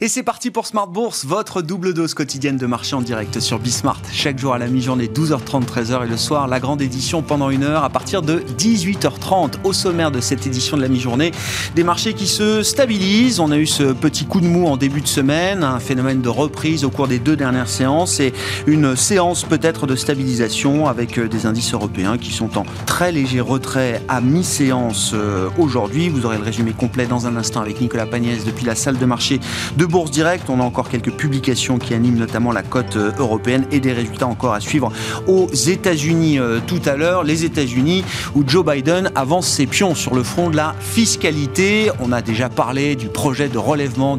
Et c'est parti pour Smart Bourse, votre double dose quotidienne de marché en direct sur Bismart. Chaque jour à la mi-journée, 12h30, 13h et le soir, la grande édition pendant une heure à partir de 18h30. Au sommaire de cette édition de la mi-journée, des marchés qui se stabilisent. On a eu ce petit coup de mou en début de semaine, un phénomène de reprise au cours des deux dernières séances et une séance peut-être de stabilisation avec des indices européens qui sont en très léger retrait à mi-séance euh, aujourd'hui. Vous aurez le résumé complet dans un instant avec Nicolas Pagnès depuis la salle de marché de Bourse Direct. On a encore quelques publications qui animent notamment la cote euh, européenne et des résultats encore à suivre aux États-Unis euh, tout à l'heure. Les États-Unis où Joe Biden avance ses pions sur le front de la fiscalité. On a déjà parlé du projet de relèvement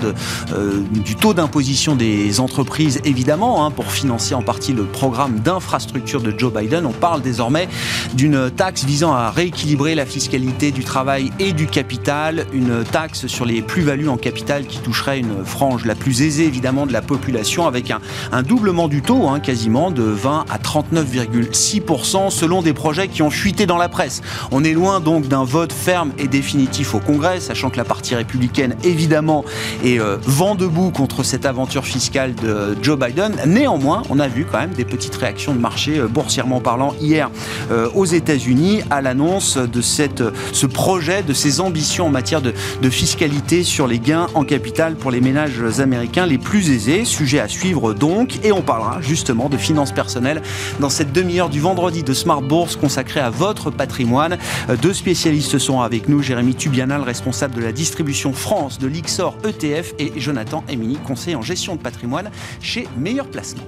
euh, du taux d'imposition des entreprises, évidemment, hein, pour financer en partie le programme d'infrastructure de Joe Biden. On parle désormais d'une taxe visant à rééquilibrer la fiscalité du travail et du capital, une taxe sur les plus-values en capital qui toucherait une la plus aisée évidemment de la population avec un, doublement du taux hein, quasiment de 20 à 39,6% selon des projets qui ont fuité dans la presse. On est loin donc d'un vote ferme et définitif au Congrès, sachant que la partie républicaine évidemment est euh, vent debout contre cette aventure fiscale de Joe Biden. Néanmoins, on a vu quand même des petites réactions de marché euh, boursièrement parlant hier euh, aux États-Unis à l'annonce de cette, ce projet, de ces ambitions en matière de fiscalité sur les gains en capital pour les ménages américains les plus aisés. Sujet à suivre donc, et on parlera justement de finances personnelles dans cette demi-heure du vendredi de Smart Bourse consacrée à votre patrimoine. Deux spécialistes sont avec nous, Jérémy Tubianal, responsable de la distribution France de l'Ixor ETF et Jonathan Emini, conseiller en gestion de patrimoine chez Meilleur Placement.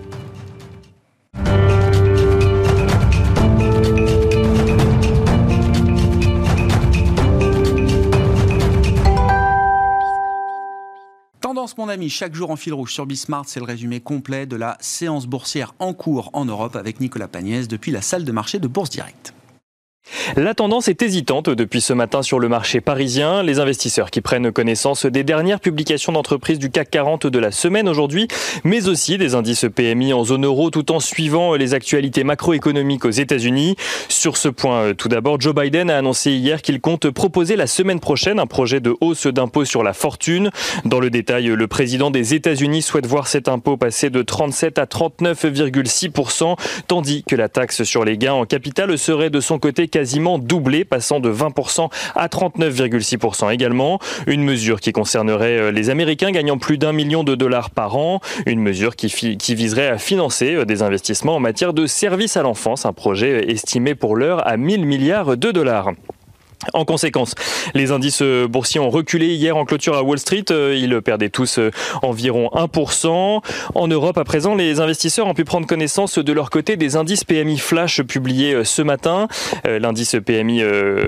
Mon ami, chaque jour en fil rouge sur Bismart, c'est le résumé complet de la séance boursière en cours en Europe avec Nicolas Pagnès depuis la salle de marché de Bourse Direct. La tendance est hésitante depuis ce matin sur le marché parisien. Les investisseurs qui prennent connaissance des dernières publications d'entreprises du CAC 40 de la semaine aujourd'hui, mais aussi des indices PMI en zone euro tout en suivant les actualités macroéconomiques aux États-Unis. Sur ce point, tout d'abord, Joe Biden a annoncé hier qu'il compte proposer la semaine prochaine un projet de hausse d'impôt sur la fortune. Dans le détail, le président des États-Unis souhaite voir cet impôt passer de 37 à 39,6%, tandis que la taxe sur les gains en capital serait de son côté quasiment doublé, passant de 20% à 39,6% également. Une mesure qui concernerait euh, les Américains gagnant plus d'un million de dollars par an. Une mesure qui, viserait à financer euh, des investissements en matière de services à l'enfance, un projet estimé pour l'heure à 1000 milliards de dollars. En conséquence, les indices boursiers ont reculé hier en clôture à Wall Street. Euh, ils perdaient tous euh, environ 1%. En Europe, à présent, les investisseurs ont pu prendre connaissance de leur côté des indices PMI Flash publiés euh, ce matin. L'indice PMI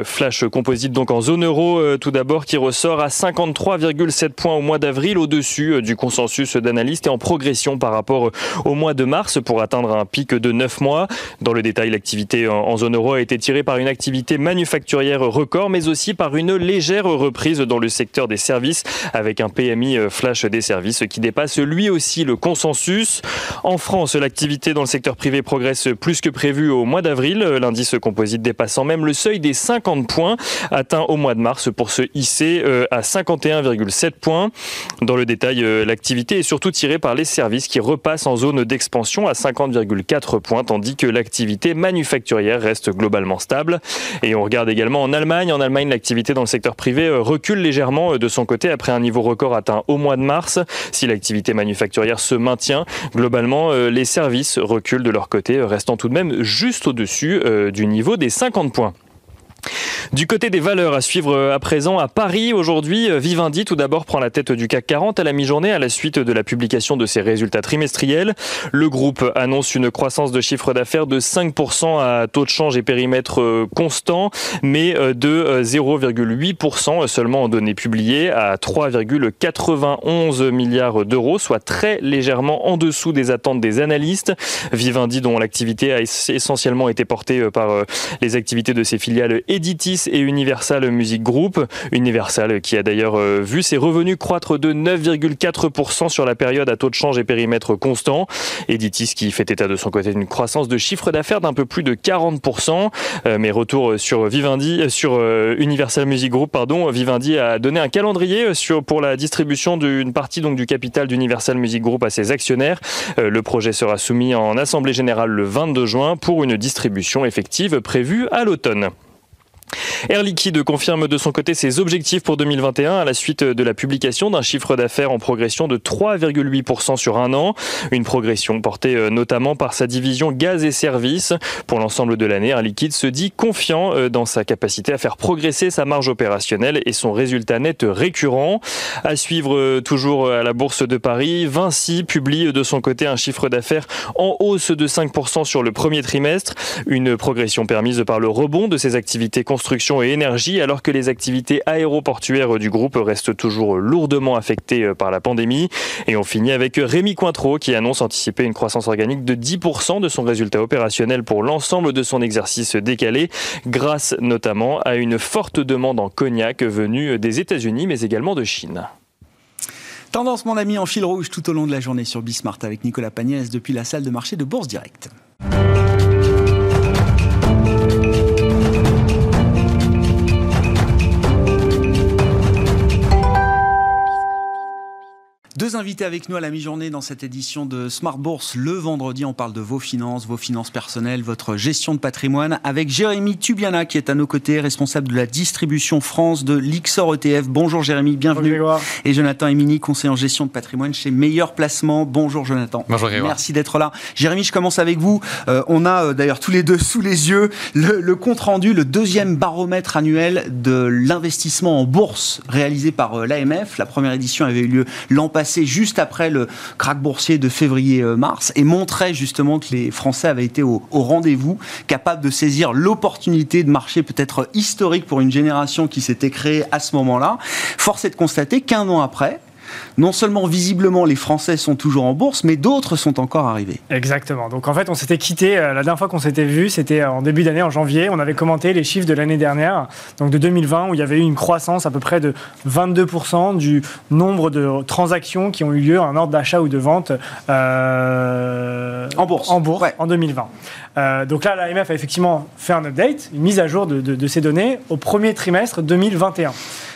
Flash composite donc en zone euro tout d'abord qui ressort à 53,7 points au mois d'avril au-dessus du consensus d'analystes et en progression par rapport au mois de mars pour atteindre un pic de 9 mois. Dans le détail, l'activité en zone euro a été tirée par une activité manufacturière record, mais aussi par une légère reprise dans le secteur des services, avec un PMI euh, flash des services qui dépasse lui aussi le consensus. En France, l'activité dans le secteur privé progresse plus que prévu au mois d'avril, l'indice composite dépassant même le seuil des 50 points, atteint au mois de mars pour se hisser euh, à 51,7 points. Dans le détail, euh, l'activité est surtout tirée par les services qui repassent en zone d'expansion à 50,4 points, tandis que l'activité manufacturière reste globalement stable. Et on regarde également en Allemagne en Allemagne, l'activité dans le secteur privé euh, recule légèrement euh, de son côté après un niveau record atteint au mois de mars. Si l'activité manufacturière se maintient, globalement, euh, les services reculent de leur côté, restant tout de même juste au-dessus du niveau des 50 points. Du côté des valeurs à suivre euh, à présent à Paris aujourd'hui, euh, Vivendi tout d'abord prend la tête du CAC 40 à la mi-journée à la suite de la publication de ses résultats trimestriels. Le groupe annonce une croissance de chiffre d'affaires de 5% à taux de change et périmètre euh, constant, mais de 0,8% seulement en données publiées à 3,91 milliards d'euros, soit très légèrement en dessous des attentes des analystes. Vivendi dont l'activité a essentiellement été portée par les activités de ses filiales Editis et Universal Music Group. Universal qui a d'ailleurs vu ses revenus croître de 9,4% sur la période à taux de change et périmètre constant. Editis qui fait état de son côté d'une croissance de chiffre d'affaires d'un peu plus de 40%. mais retour sur Vivendi, sur Universal Music Group, pardon, Vivendi a donné un calendrier pour la distribution d'une partie donc du capital d'Universal Music Group à ses actionnaires. Le projet sera soumis en Assemblée générale le 22 juin pour une distribution effective prévue à l'automne. Air Liquide confirme de son côté ses objectifs pour 2021 à la suite de la publication d'un chiffre d'affaires en progression de 3,8% sur un an. Une progression portée euh, notamment par sa division gaz et services. Pour l'ensemble de l'année, Air Liquide se dit confiant euh, dans sa capacité à faire progresser sa marge opérationnelle et son résultat net récurrent. À suivre euh, toujours à la Bourse de Paris, Vinci publie de son côté un chiffre d'affaires en hausse de 5% sur le premier trimestre. Une progression permise par le rebond de ses activités constructives et énergie, alors que les activités aéroportuaires du groupe restent toujours lourdement affectées euh, par la pandémie. Et on finit avec Rémi Cointreau qui annonce anticiper une croissance organique de 10% de son résultat opérationnel pour l'ensemble de son exercice décalé, grâce notamment à une forte demande en cognac venue des États-Unis, mais également de Chine. Tendance, mon ami, en fil rouge tout au long de la journée sur Bismart avec Nicolas Pagnès depuis la salle de marché de Bourse Directe. Deux invités avec nous à la mi-journée dans cette édition de Smart Bourse. Le vendredi, on parle de vos finances, vos finances personnelles, votre gestion de patrimoine avec Jérémy Tubiana qui est à nos côtés, responsable de la distribution France de l'Ixor ETF. Bonjour Jérémy, bienvenue. Bonjour Et Jonathan Emini, conseiller en gestion de patrimoine chez Meilleur Placement. Bonjour Jonathan. Bonjour Grégoire. Merci d'être là. Jérémy, je commence avec vous. Euh, on a euh, d'ailleurs tous les deux sous les yeux le, compte rendu, le deuxième baromètre annuel de l'investissement en bourse réalisé par euh, l'AMF. La première édition avait eu lieu l'an passé passé juste après le krach boursier de février-mars et montrait justement que les Français avaient été au, rendez-vous, capables de saisir l'opportunité de marché peut-être historique pour une génération qui s'était créée à ce moment-là. Force est de constater qu'un an après, non seulement visiblement les Français sont toujours en bourse, mais d'autres sont encore arrivés. Exactement. Donc en fait, on s'était quitté, euh, la dernière fois qu'on s'était vu, c'était euh, en début d'année, en janvier. On avait commenté les chiffres de l'année dernière, donc de 2020, où il y avait eu une croissance à peu près de 22% du nombre de transactions qui ont eu lieu en ordre d'achat ou de vente euh, en bourse, en, bourse en 2020. donc là, l'AMF a effectivement fait un update, une mise à jour de, de ces données au premier trimestre 2021.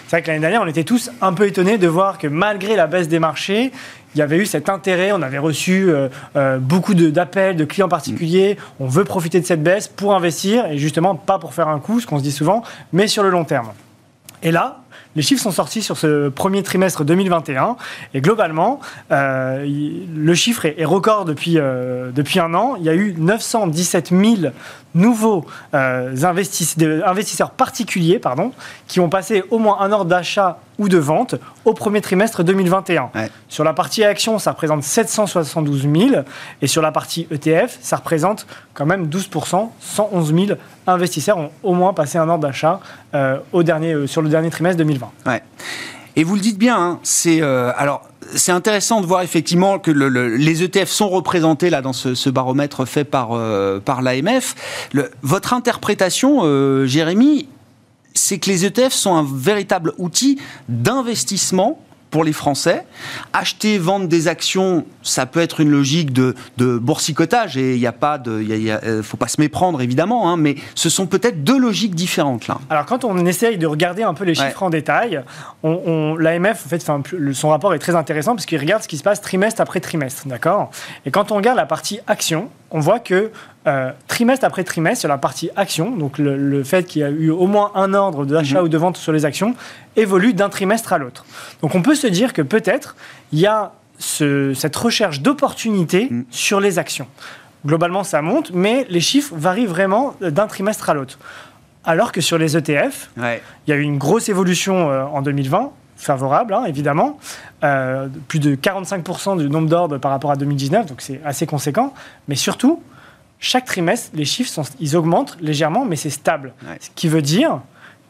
C'est vrai que l'année dernière, on était tous un peu étonnés de voir que malgré la baisse des marchés, il y avait eu cet intérêt, on avait reçu euh, euh, beaucoup d'appels de, clients particuliers, on veut profiter de cette baisse pour investir, et justement pas pour faire un coup, ce qu'on se dit souvent, mais sur le long terme. Et là, les chiffres sont sortis sur ce premier trimestre 2021 et globalement, euh, le chiffre est, record depuis, depuis un an. Il y a eu 917 000 nouveaux euh, investisseurs particuliers pardon, qui ont passé au moins un ordre d'achat ou de vente au premier trimestre 2021. Sur la partie action, ça représente 772 000 et sur la partie ETF, ça représente quand même 12% 111 000 investisseurs ont au moins passé un ordre d'achat euh, au dernier, euh, sur le dernier trimestre 2020. Et vous le dites bien, hein, c'est alors c'est intéressant de voir effectivement que les ETF sont représentés là dans ce, baromètre fait par, euh, par l'AMF. Votre interprétation, euh, Jérémy, c'est que les ETF sont un véritable outil d'investissement pour les Français. Acheter, vendre des actions, ça peut être une logique de, de boursicotage et il n'y a pas de, il euh, faut pas se méprendre évidemment, hein, mais ce sont peut-être deux logiques différentes là. Alors quand on essaye de regarder un peu les chiffres en détail, on, l'AMF en fait, son rapport est très intéressant parce qu'il regarde ce qui se passe trimestre après trimestre, d'accord? Et quand on regarde la partie action, on voit que euh, trimestre après trimestre, sur la partie action, donc le, fait qu'il y a eu au moins un ordre d'achat mhm. ou de vente sur les actions, évolue d'un trimestre à l'autre. Donc on peut se dire que peut-être il y a cette recherche d'opportunité mhm. sur les actions. Globalement, ça monte, mais les chiffres varient vraiment d'un trimestre à l'autre. Alors que sur les ETF, il y a eu une grosse évolution euh, en 2020, favorable, hein, évidemment. Euh, plus de 45% du nombre d'ordres par rapport à 2019, donc c'est assez conséquent. Mais surtout, chaque trimestre, les chiffres sont, ils augmentent légèrement, mais c'est stable. Ce qui veut dire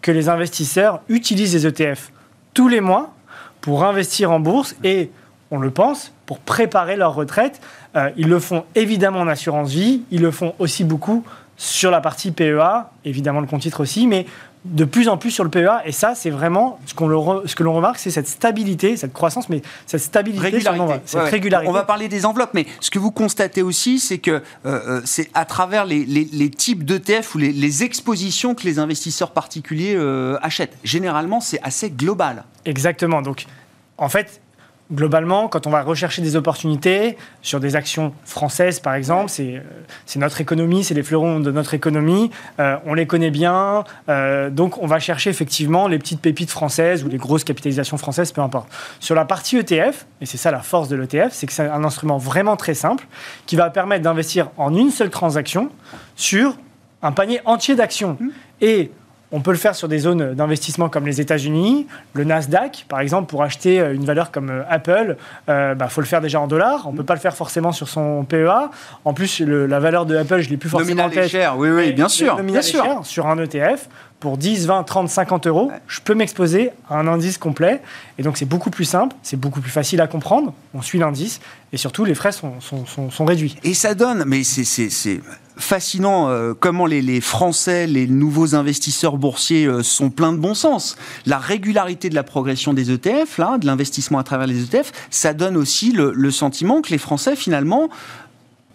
que les investisseurs utilisent les ETF tous les mois pour investir en bourse et, on le pense, pour préparer leur retraite. Euh, ils le font évidemment en assurance vie, ils le font aussi beaucoup sur la partie PEA, évidemment le compte titre aussi, mais de plus en plus sur le PEA. Et ça, c'est vraiment ce, qu'on ce que l'on remarque, c'est cette stabilité, cette croissance, mais cette stabilité, régularité. cette régularité. On va parler des enveloppes, mais ce que vous constatez aussi, c'est que euh, euh, c'est à travers les, les, types d'ETF ou les, les, expositions que les investisseurs particuliers euh, achètent. Généralement, c'est assez global. Exactement. Donc, en fait, globalement, quand on va rechercher des opportunités sur des actions françaises, par exemple, c'est euh, notre économie, c'est les fleurons de notre économie, euh, on les connaît bien, euh, donc on va chercher effectivement les petites pépites françaises ou les grosses capitalisations françaises, peu importe. Sur la partie ETF, et c'est ça la force de l'ETF, c'est que c'est un instrument vraiment très simple qui va permettre d'investir en une seule transaction sur un panier entier d'actions. Mmh. Et on peut le faire sur des zones d'investissement comme les États-Unis, le Nasdaq, par exemple, pour acheter euh, une valeur comme euh, Apple, il euh, bah, faut le faire déjà en dollars. On ne peut pas le faire forcément sur son PEA. En plus, la valeur de Apple, je l'ai plus forcément en tête. cher, oui, oui, bien sûr. Bien sûr. Cher, sur un ETF, pour 10, 20, 30, 50 euros, je peux m'exposer à un indice complet. Et donc, c'est beaucoup plus simple, c'est beaucoup plus facile à comprendre. On suit l'indice et surtout, les frais sont, sont, réduits. Et ça donne, mais c'est fascinant euh, comment les, Français, les nouveaux investisseurs boursiers euh, sont pleins de bon sens. La régularité de la progression des ETF, de l'investissement à travers les ETF, ça donne aussi le sentiment que les Français, finalement,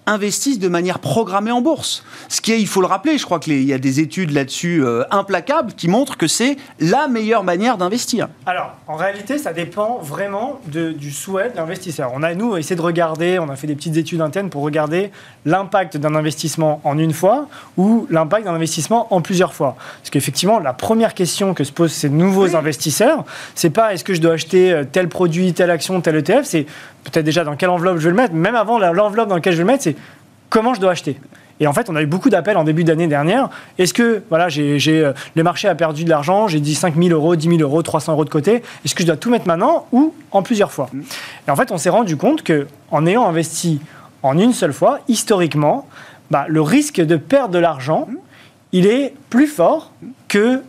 investissent de manière programmée en bourse. Ce qui est, il faut le rappeler, je crois qu'il y a des études là-dessus euh, implacables qui montrent que c'est la meilleure manière d'investir. Alors, en réalité, ça dépend vraiment du souhait de l'investisseur. On a, nous, essayé de regarder, on a fait des petites études internes pour regarder l'impact d'un investissement en une fois ou l'impact d'un investissement en plusieurs fois. Parce qu'effectivement, la première question que se posent ces nouveaux investisseurs, c'est pas est-ce que je dois acheter euh, tel produit, telle action, tel ETF, c'est peut-être déjà dans quelle enveloppe je vais le mettre, même avant l'enveloppe dans laquelle je vais le mettre, c'est comment je dois acheter. Et en fait, on a eu beaucoup d'appels en début d'année dernière. Est-ce que, voilà, j'ai, euh, le marché a perdu de l'argent, j'ai dit 5 000 euros, 10 000 euros, 300 euros de côté. Est-ce que je dois tout mettre maintenant ou en plusieurs fois? Et en fait, on s'est rendu compte que en ayant investi en une seule fois, historiquement, bah, le risque de perdre de l'argent, il est plus fort que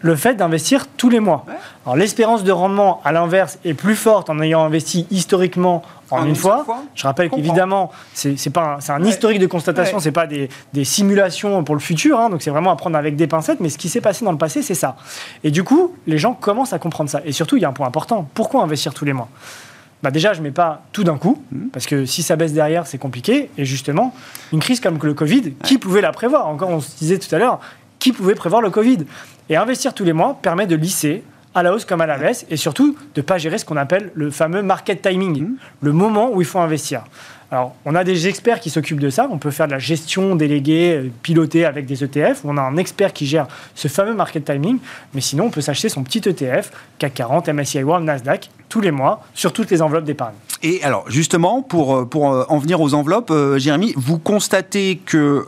le fait d'investir tous les mois. Alors l'espérance de rendement, à l'inverse, est plus forte en ayant investi historiquement en, une, fois. Je rappelle qu'évidemment, c'est pas un, un historique de constatation, c'est pas des, simulations pour le futur, hein, donc c'est vraiment à prendre avec des pincettes. Mais ce qui s'est passé dans le passé, c'est ça. Et du coup, les gens commencent à comprendre ça. Et surtout, il y a un point important. Pourquoi investir tous les mois? Bah déjà, je ne mets pas tout d'un coup, mmh. parce que si ça baisse derrière, c'est compliqué. Et justement, une crise comme le Covid, qui pouvait la prévoir? Encore, on se disait tout à l'heure, qui pouvait prévoir le Covid Et investir tous les mois permet de lisser à la hausse comme à la baisse, et surtout de ne pas gérer ce qu'on appelle le fameux market timing, mmh. le moment où il faut investir. Alors, on a des experts qui s'occupent de ça. On peut faire de la gestion déléguée, euh, pilotée avec des ETF. On a un expert qui gère ce fameux market timing. Mais sinon, on peut s'acheter son petit ETF, CAC 40, MSCI World, Nasdaq, tous les mois, sur toutes les enveloppes d'épargne. Et alors, justement, pour, euh, pour euh, en venir aux enveloppes, Jérémy, vous constatez que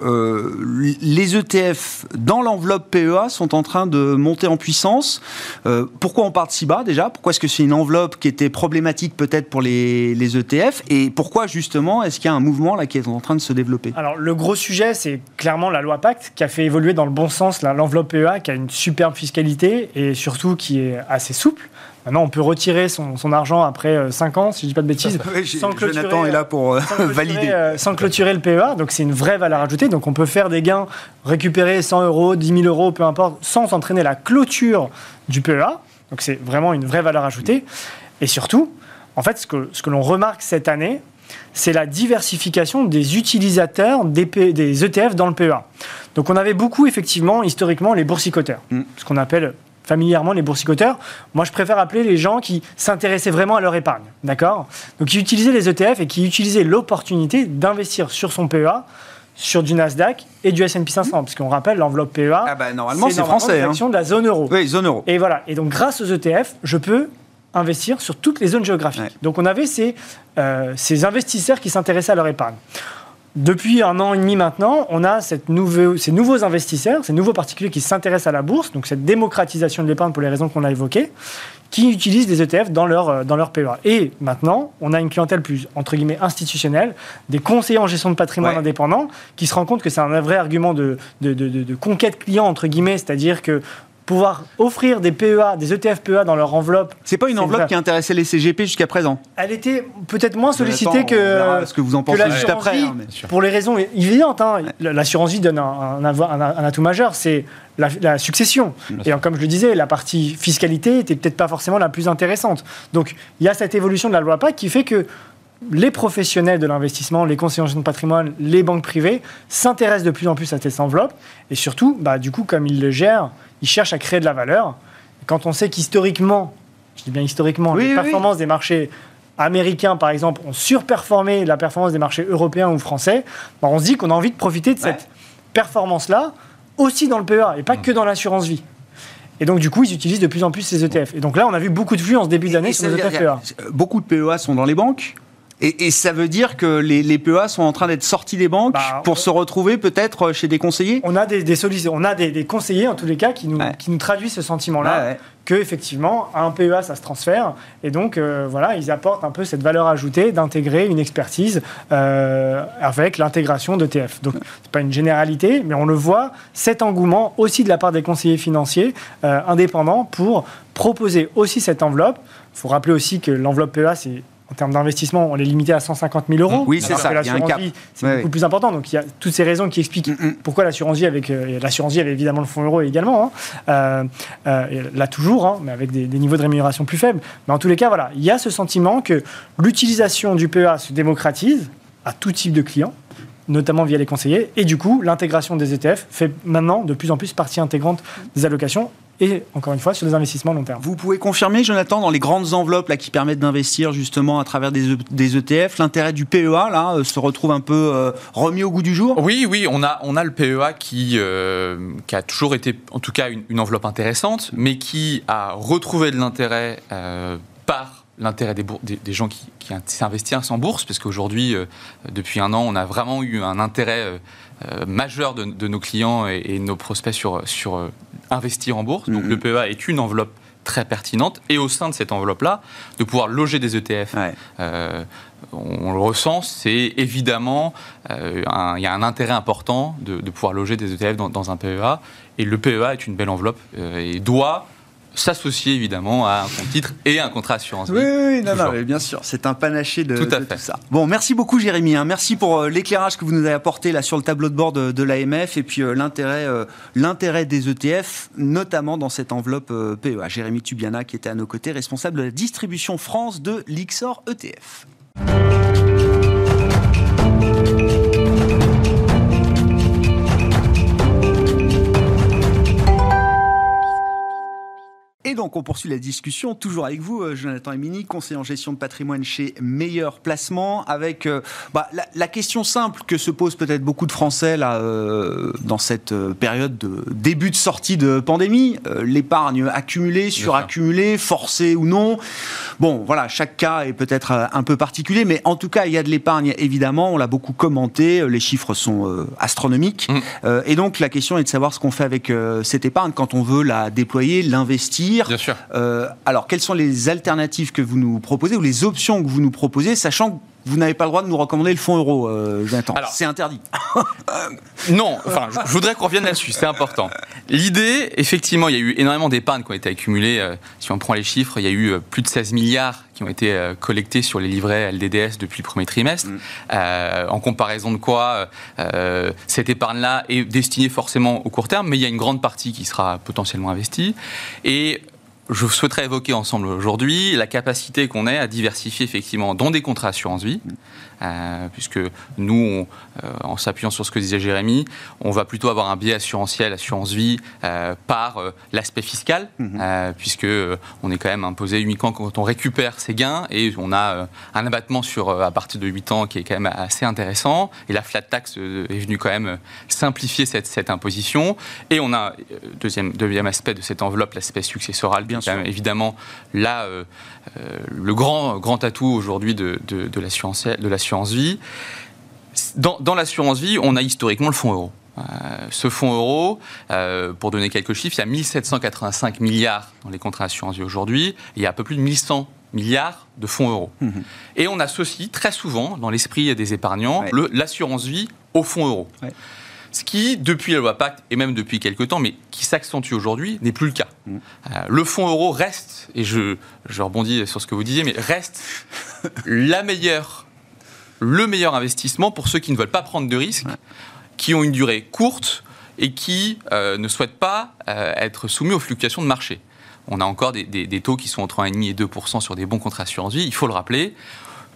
les ETF dans l'enveloppe PEA sont en train de monter en puissance. pourquoi on part si bas déjà? Pourquoi est-ce que c'est une enveloppe qui était problématique peut-être pour les, les ETF Et pourquoi justement est-ce qu'il y a un mouvement là qui est en train de se développer? Alors le gros sujet, c'est clairement la loi Pacte qui a fait évoluer dans le bon sens l'enveloppe PEA, qui a une superbe fiscalité et surtout qui est assez souple. Maintenant, on peut retirer son, argent après 5 euh, ans, si je ne dis pas de bêtises. sans clôturer, Jonathan est là pour euh, valider. Euh, sans clôturer le PEA, donc c'est une vraie valeur ajoutée. Donc on peut faire des gains, récupérer 100 euros, 10 000 euros, peu importe, sans entraîner la clôture du PEA. Donc c'est vraiment une vraie valeur ajoutée. Et surtout, en fait, ce que, ce que l'on remarque cette année, c'est la diversification des utilisateurs des, ETF dans le PEA. Donc on avait beaucoup, effectivement, historiquement, les boursicoteurs, mm. ce qu'on appelle familièrement les boursicoteurs. Moi, je préfère appeler les gens qui s'intéressaient vraiment à leur épargne. D'accord? Donc, qui utilisaient les ETF et qui utilisaient l'opportunité d'investir sur son PEA sur du Nasdaq et du S&P 500, parce qu'on rappelle l'enveloppe PEA. Ah bah, normalement, c'est français. C'est hein. de la zone euro. Oui, zone euro. Et voilà. Et donc, grâce aux ETF, je peux investir sur toutes les zones géographiques. Donc on avait ces, euh, ces investisseurs qui s'intéressaient à leur épargne. Depuis un an et demi maintenant, on a cette ces nouveaux investisseurs, ces nouveaux particuliers qui s'intéressent à la bourse, donc cette démocratisation de l'épargne pour les raisons qu'on a évoquées, qui utilisent des ETF dans leur, euh, dans leur PEA. Et maintenant, on a une clientèle plus, entre guillemets, institutionnelle, des conseillers en gestion de patrimoine indépendants, qui se rendent compte que c'est un vrai argument de, de, de, de conquête client, entre guillemets, c'est-à-dire que pouvoir offrir des PEA, des ETF PEA dans leur enveloppe. C'est pas une enveloppe qui intéressait les CGP jusqu'à présent. Elle était peut-être moins sollicitée que, ce que vous en pensez juste après. Hein, pour les raisons évidentes, hein. l'assurance vie donne un, un, atout majeur, c'est la, succession. Et comme je le disais, la partie fiscalité était peut-être pas forcément la plus intéressante. Donc il y a cette évolution de la loi PAC qui fait que les professionnels de l'investissement, les conseillers en gestion de patrimoine, les banques privées s'intéressent de plus en plus à cette enveloppe. Et surtout, bah, du coup, comme ils le gèrent, ils cherchent à créer de la valeur. quand on sait qu'historiquement, je dis bien historiquement, les performances des marchés américains, par exemple, ont surperformé la performance des marchés européens ou français, bah, on se dit qu'on a envie de profiter de cette performance-là aussi dans le PEA et pas que dans l'assurance vie. Et donc, du coup, ils utilisent de plus en plus ces ETF. Et donc là, on a vu beaucoup de flux en ce début d'année sur les ETF PEA. Beaucoup de PEA sont dans les banques et, ça veut dire que les, PEA sont en train d'être sortis des banques bah, pour se retrouver peut-être chez des conseillers? On a des, on a des, conseillers en tous les cas qui nous, qui nous traduisent ce sentiment-là. Que effectivement, un PEA, ça se transfère, et donc euh, voilà, ils apportent un peu cette valeur ajoutée d'intégrer une expertise euh, avec l'intégration d'ETF. Donc c'est pas une généralité, mais on le voit, cet engouement aussi de la part des conseillers financiers euh, indépendants pour proposer aussi cette enveloppe. Il faut rappeler aussi que l'enveloppe PEA, c'est en termes d'investissement, on est limité à 150 000 euros. Oui, c'est ça. Il y a un cap. C'est beaucoup plus important. Donc il y a toutes ces raisons qui expliquent mm, mm. pourquoi l'assurance vie avec euh, l'assurance vie avait évidemment le fonds euro également. Hein. Euh, euh, là toujours, hein, mais avec des, niveaux de rémunération plus faibles. Mais en tous les cas, voilà, il y a ce sentiment que l'utilisation du PEA se démocratise à tout type de clients notamment via les conseillers. Et du coup, l'intégration des ETF fait maintenant de plus en plus partie intégrante des allocations et encore une fois sur des investissements long terme. Vous pouvez confirmer, Jonathan, dans les grandes enveloppes là, qui permettent d'investir justement à travers des, ETF, e l'intérêt du PEA là, euh, se retrouve un peu euh, remis au goût du jour? Oui, oui, on a, on a le PEA qui, euh, qui a toujours été en tout cas une, enveloppe intéressante, mais qui a retrouvé de l'intérêt par l'intérêt des, des, gens qui, qui s'investissent en bourse, parce qu'aujourd'hui, depuis un an, on a vraiment eu un intérêt majeur de, nos clients et, et, nos prospects sur, sur investir en bourse. Donc mhm. le PEA est une enveloppe très pertinente. Et au sein de cette enveloppe-là, de pouvoir loger des ETF. Euh, on le ressent, c'est évidemment, euh, il y a un intérêt important de, pouvoir loger des ETF dans, un PEA. Et le PEA est une belle enveloppe euh, et doit s'associer évidemment à un compte titre et un contrat assurance. Oui, oui, non, non, bien sûr, c'est un panaché de tout, à fait. ça. Bon, merci beaucoup Jérémy, hein. merci pour euh, l'éclairage que vous nous avez apporté là sur le tableau de bord de, l'AMF et puis euh, l'intérêt, euh, l'intérêt des ETF, notamment dans cette enveloppe PEA. Jérémy Tubiana qui était à nos côtés, responsable de la distribution France de l'Ixor ETF. Et donc, on poursuit la discussion, toujours avec vous, euh, Jonathan Emini, conseiller en gestion de patrimoine chez Meilleur Placement, avec euh, bah, la, question simple que se posent peut-être beaucoup de Français là, euh, dans cette période de début de sortie de pandémie. L'épargne accumulée, suraccumulée, forcée ou non. Bon, voilà, chaque cas est peut-être un peu particulier, mais en tout cas, il y a de l'épargne, évidemment. On l'a beaucoup commenté. Les chiffres sont astronomiques. Mmh. et donc, la question est de savoir ce qu'on fait avec cette épargne quand on veut la déployer, l'investir Bien sûr. Euh, alors, quelles sont les alternatives que vous nous proposez ou les options que vous nous proposez, sachant que vous n'avez pas le droit de nous recommander le fonds euro, euh, C'est interdit. non, enfin, je, voudrais qu'on revienne là-dessus, c'est important. L'idée, effectivement, il y a eu énormément d'épargne qui ont été accumulées. Euh, si on prend les chiffres, il y a eu plus de 16 milliards qui ont été collectés sur les livrets LDDS depuis le premier trimestre. Mm. en comparaison de quoi, cette épargne-là est destinée forcément au court terme, mais il y a une grande partie qui sera potentiellement investie. Et je souhaiterais évoquer ensemble aujourd'hui la capacité qu'on ait à diversifier effectivement dans des contrats assurance vie, euh, puisque nous, euh, en s'appuyant sur ce que disait Jérémy, on va plutôt avoir un biais assurantiel, assurance vie, euh, par l'aspect fiscal, mhm. puisque on est quand même imposé uniquement quand on récupère ses gains et on a un abattement sur à partir de 8 ans qui est quand même assez intéressant. Et la flat tax est venue quand même simplifier cette, cette imposition. Et on a deuxième deuxième aspect de cette enveloppe, l'aspect successoral, bien sûr. évidemment là le grand grand atout aujourd'hui de, de, de l'assurance vie. Dans, l'assurance vie, on a historiquement le fonds euro. Euh, ce fonds euro, euh, pour donner quelques chiffres, il y a 1785 milliards dans les contrats d'assurance vie aujourd'hui. Il y a un peu plus de 1100 milliards de fonds euros. Mhm. Et on associe très souvent, dans l'esprit des épargnants, l'assurance vie au fonds euro. Ce qui, depuis la loi Pacte, et même depuis quelques temps, mais qui s'accentue aujourd'hui, n'est plus le cas. Mm. Euh, le fonds euro reste, et je, je rebondis sur ce que vous disiez, mais reste la meilleure, le meilleur investissement pour ceux qui ne veulent pas prendre de risques, qui ont une durée courte et qui euh, ne souhaitent pas euh, être soumis aux fluctuations de marché. On a encore des, des- des taux qui sont entre 1,5 et 2% sur des bons contrats assurance vie, il faut le rappeler.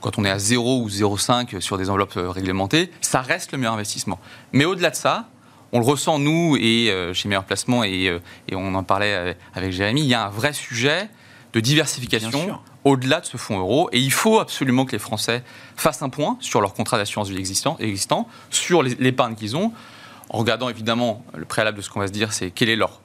Quand on est à 0 ou 0,5 sur des enveloppes euh, réglementées, ça reste le meilleur investissement. Mais au-delà de ça, on le ressent, nous, et euh, chez Meilleur Placement, et, euh, et on en parlait avec Jérémy, il y a un vrai sujet de diversification au-delà de ce fonds euro. Et il faut absolument que les Français fassent un point sur leur contrat d'assurance vie existant, existant sur l'épargne qu'ils ont, en regardant évidemment le préalable de ce qu'on va se dire, c'est quelle est leur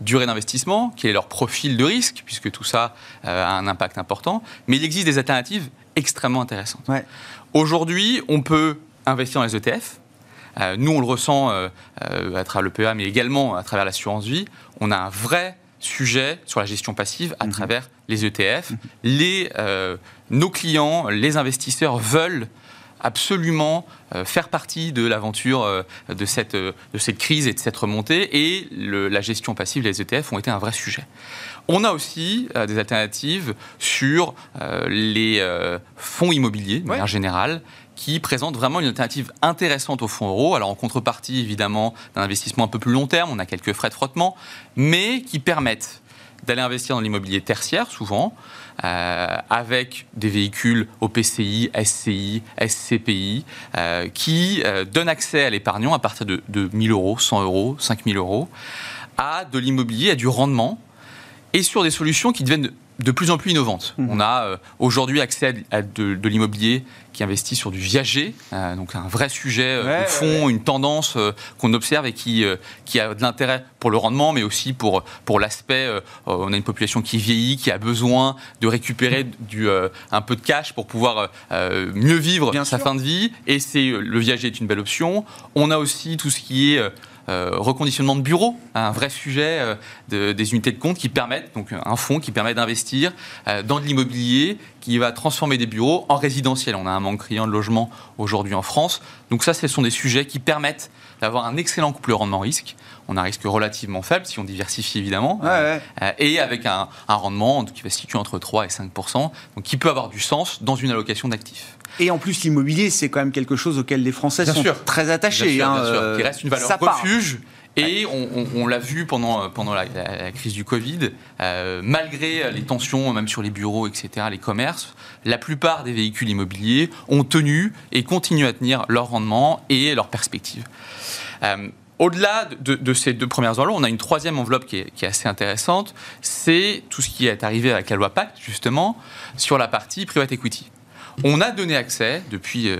durée d'investissement, quel est leur profil de risque, puisque tout ça euh, a un impact important. Mais il existe des alternatives extrêmement intéressantes. Ouais. Aujourd'hui, on peut investir dans les ETF. Euh, nous, on le ressent euh, euh, à travers le PEA, mais également à travers l'assurance vie. On a un vrai sujet sur la gestion passive à travers les ETF. Les, euh, nos clients, les investisseurs veulent absolument faire partie de l'aventure de, cette, de cette crise et de cette remontée. Et le- la gestion passive, les ETF, ont été un vrai sujet. On a aussi euh, des alternatives sur euh, les euh, fonds immobiliers, de Ouais. manière générale, qui présentent vraiment une alternative intéressante au fonds euro. Alors en contrepartie, évidemment, d'un investissement un peu plus long terme, on a quelques frais de frottement, mais qui permettent d'aller investir dans l'immobilier tertiaire, souvent, avec des véhicules OPCI, SCI, SCPI, qui donnent accès à l'épargnant à partir de, de 1000 euros, 100 euros, 5000 euros, à de l'immobilier, à du rendement, et sur des solutions qui deviennent de, plus en plus innovantes. Mhm. On a euh, aujourd'hui accès à, de, de l'immobilier qui investit sur du viager, euh, donc un vrai sujet euh, Ouais, de fond, une tendance euh, qu'on observe et qui, qui a de l'intérêt pour le rendement, mais aussi pour, pour l'aspect, on a une population qui vieillit, qui a besoin de récupérer du, un peu de cash pour pouvoir mieux vivre Bien sa sûr. fin de vie, et c'est le viager est une belle option. On a aussi tout ce qui est euh, reconditionnement de bureaux, un vrai sujet euh, de- des unités de compte qui permettent, donc un fonds qui permet d'investir euh, dans de l'immobilier qui va transformer des bureaux en résidentiel. On a un manque criant de logement aujourd'hui en France. Donc ça, ce sont des sujets qui permettent d'avoir un excellent couple rendement-risque. On a un risque relativement faible si on diversifie évidemment. Ouais, ouais. Euh, et avec un, un rendement qui va se situer entre 3 et 5 donc qui peut avoir du sens dans une allocation d'actifs. Et en plus, l'immobilier, c'est quand même quelque chose auquel les Français Bien sont sûr. très attachés. Bien sûr, hein, bien sûr, euh, qui reste une valeur parle. Et on, l'a vu pendant, euh, pendant la, crise du Covid, euh, malgré les tensions, même sur les bureaux, etc., les commerces, la plupart des véhicules immobiliers ont tenu et continuent à tenir leur rendement et leur perspective. Euh, au-delà de, ces deux premières enveloppes, on a une troisième enveloppe qui est, qui est assez intéressante. C'est tout ce qui est arrivé avec la loi Pacte, justement, sur la partie private equity. On a donné accès depuis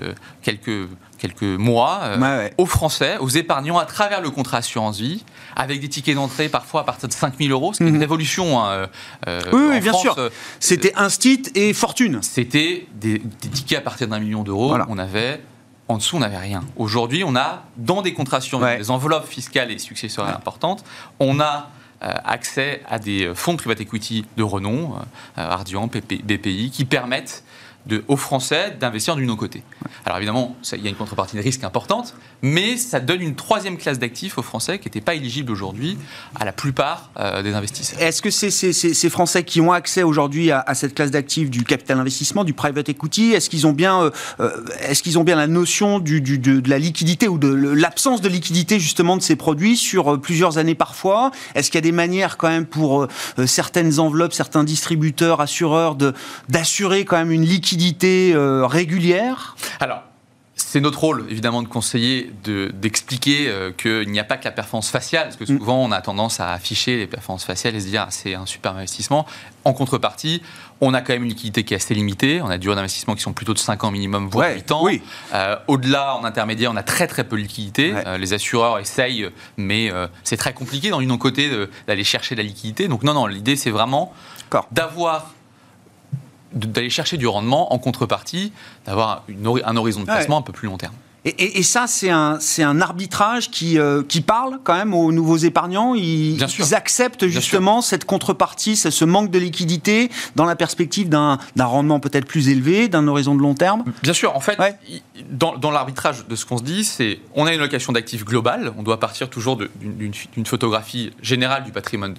quelques, quelques mois euh, Ouais, ouais. aux Français, aux épargnants, à travers le contrat assurance vie, avec des tickets d'entrée parfois à partir de 5000 euros, ce qui est une Mhm. révolution. hein, euh, Oui, oui, en bien France, sûr. euh, C'était Instit et Fortune. c'était des, des tickets à partir d'un million d'euros. Voilà. On avait. En dessous, on n'avait rien. Aujourd'hui, on a, dans des contrats assurance, Ouais. des enveloppes fiscales et successoires importantes, on a euh, accès à des euh, fonds de private equity de renom, euh, euh, Ardian, PP BPI, qui permettent de, aux Français d'investir du nos côtés. Alors évidemment, il y a une contrepartie de risque importante, mais ça donne une troisième classe d'actifs aux Français qui n'étaient pas éligibles aujourd'hui à la plupart euh, des investisseurs. Est-ce que c'est ces, ces- ces Français qui ont accès aujourd'hui à, à cette classe d'actifs du capital investissement, du private equity, est-ce qu'ils ont bien, euh, euh, est-ce qu'ils ont bien la notion du, du- de, de la liquidité ou de l'absence de liquidité justement de ces produits sur plusieurs années parfois? Est-ce qu'il y a des manières quand même pour euh, certaines enveloppes, certains distributeurs, assureurs d'assurer quand même une liquidité euh, régulière? Alors, c'est notre rôle, évidemment, de conseiller, de- d'expliquer euh, qu'il n'y a pas que la performance faciale, parce que Mm. souvent, on a tendance à afficher les performances faciales et se dire, ah, c'est un super investissement. En contrepartie, on a quand même une liquidité qui est assez limitée. On a des durées d'investissement qui sont plutôt de 5 ans minimum, voire Ouais, 8 ans. oui. Euh, Au-delà, en intermédiaire, on a très très peu de liquidité. Ouais. Euh, les assureurs essayent, mais c'est très compliqué dans une côté de- d'aller chercher de la liquidité. Donc non, non, l'idée, c'est vraiment d'avoir de- d'aller chercher du rendement en contrepartie, d'avoir un horizon de Ouais. placement un peu plus long terme. Et, ça, c'est un, c'est un arbitrage qui, euh, qui parle quand même aux nouveaux épargnants. Ils, ils acceptent justement cette contrepartie, ce manque de liquidité dans la perspective d'un, d'un rendement peut-être plus élevé, d'un horizon de long terme. Bien sûr. En fait, dans, dans l'arbitrage de ce qu'on se dit, c'est on a une location d'actifs globale. On doit partir toujours d'une, d'une photographie générale du patrimoine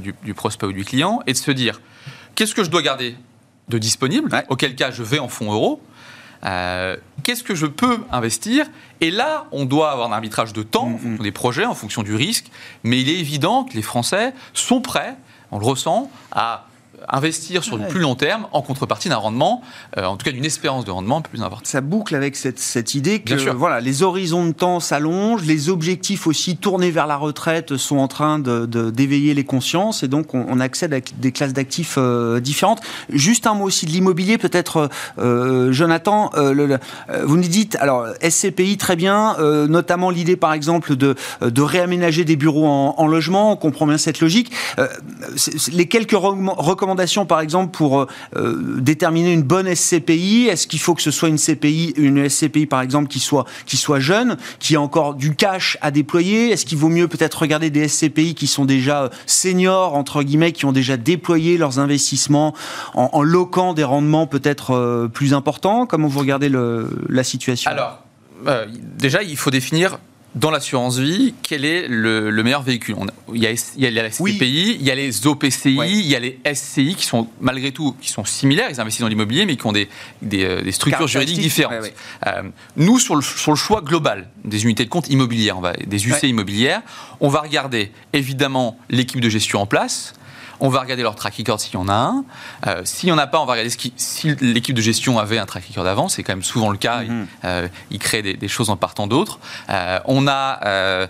du, du prospect ou du client et de se dire qu'est-ce que je dois garder de disponible, auquel cas je vais en fonds euros. Euh, qu'est-ce que je peux investir? Et là, on doit avoir un arbitrage de temps, mm, mm. des projets, en fonction du risque. Mais il est évident que les Français sont prêts, on le ressent, à investir sur du plus long terme en contrepartie d'un rendement, euh, en tout cas d'une espérance de rendement un peu plus importante. Ça boucle avec cette, cette idée que voilà, les horizons de temps s'allongent, les objectifs aussi tournés vers la retraite sont en train d'éveiller de, d'éveiller les consciences et donc on, accède à des classes d'actifs euh, différentes. Juste un mot aussi de l'immobilier, peut-être, euh, Jonathan, le, vous nous dites, alors SCPI très bien, notamment l'idée par exemple de, de réaménager des bureaux en, en logement, on comprend bien cette logique. les quelques recommandations par exemple, pour euh, euh, déterminer une bonne SCPI Est-ce qu'il faut que ce soit une CPI, une SCPI, par exemple, qui soit, qui soit jeune, qui a encore du cash à déployer? Est-ce qu'il vaut mieux peut-être regarder des SCPI qui sont déjà euh, seniors, entre guillemets, qui ont déjà déployé leurs investissements en, loquant des rendements peut-être plus importants? Comment vous regardez la situation? Alors, déjà, il faut définir dans l'assurance vie, quel est le, meilleur véhicule? Il, y a, il y a les SCPI, il y a les OPCI, il y a les SCI qui sont malgré tout qui sont similaires, ils investissent dans l'immobilier mais qui ont des, des, euh, structures juridiques différentes. Euh, nous, sur le, sur le, choix global des unités de compte immobilières, on va, des UC immobilières, on va regarder évidemment l'équipe de gestion en place, on va regarder leur track record s'il y en a un. Euh, s'il n'y en a pas, on va regarder ce qui, si l'équipe de gestion avait un track record d'avant. C'est quand même souvent le cas. Mhm. Euh, ils, créent des, choses en partant d'autres. Euh, on a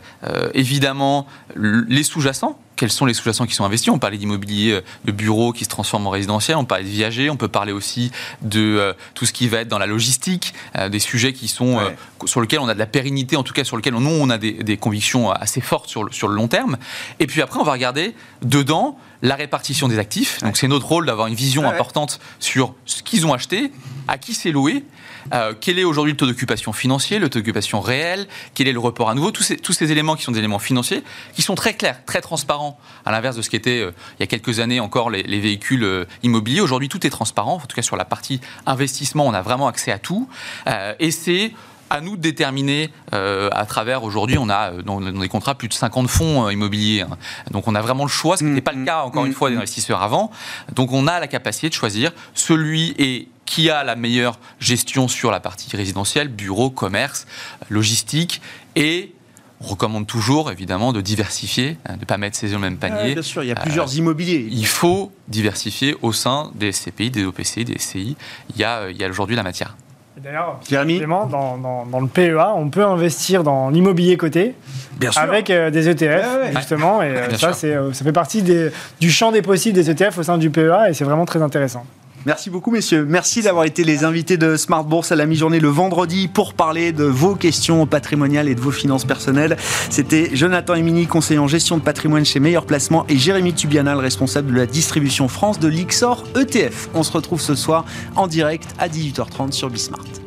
évidemment les sous-jacents quels sont les sous-jacents qui sont investis? On parlait d'immobilier de bureaux qui se transforment en résidentiel, on parlait de viager, on peut parler aussi de tout ce qui va être dans la logistique, des sujets qui sont sur lesquels on a de la pérennité, en tout cas sur lesquels nous on a des, des convictions assez fortes sur le, sur le long terme. Et puis après on va regarder dedans la répartition des actifs. Donc c'est notre rôle d'avoir une vision importante sur ce qu'ils ont acheté, à qui c'est loué, euh, quel est aujourd'hui le taux d'occupation financier, le taux d'occupation réel, quel est le report à nouveau, tous ces, tous ces éléments qui sont des éléments financiers, qui sont très clairs, très transparents, à l'inverse de ce qui était euh, il y a quelques années encore les, véhicules euh, immobiliers. Aujourd'hui, tout est transparent, en tout cas sur la partie investissement, on a vraiment accès à tout. et c'est à nous de déterminer euh, à travers, aujourd'hui, on a euh, dans, des contrats plus de 50 fonds euh, immobiliers. Hein. Donc on a vraiment le choix, ce qui n'était pas le mm, cas, encore mm, une fois, des mm. investisseurs avant. Donc on a la capacité de choisir celui et qui a la meilleure gestion sur la partie résidentielle, bureau, commerce, logistique et on recommande toujours, évidemment, de diversifier, hein, de ne pas mettre ses œufs dans le même panier. bien sûr, il y a plusieurs immobiliers. Il faut diversifier au sein des SCPI, des OPC, des SCI. Il y a, il y a aujourd'hui la matière. D'ailleurs, dans, dans, le PEA, on peut investir dans l'immobilier coté avec euh, des ETF, justement. Et euh, ça, euh, ça fait partie des, du champ des possibles des ETF au sein du PEA et c'est vraiment très intéressant. Merci beaucoup, messieurs. Merci d'avoir été les invités de Smart Bourse à la mi-journée le vendredi pour parler de vos questions patrimoniales et de vos finances personnelles. C'était Jonathan Emini, conseiller en gestion de patrimoine chez Meilleur Placement, et Jérémy Tubianal, responsable de la distribution France de l'Ixor ETF. On se retrouve ce soir en direct à 18h30 sur Bismart.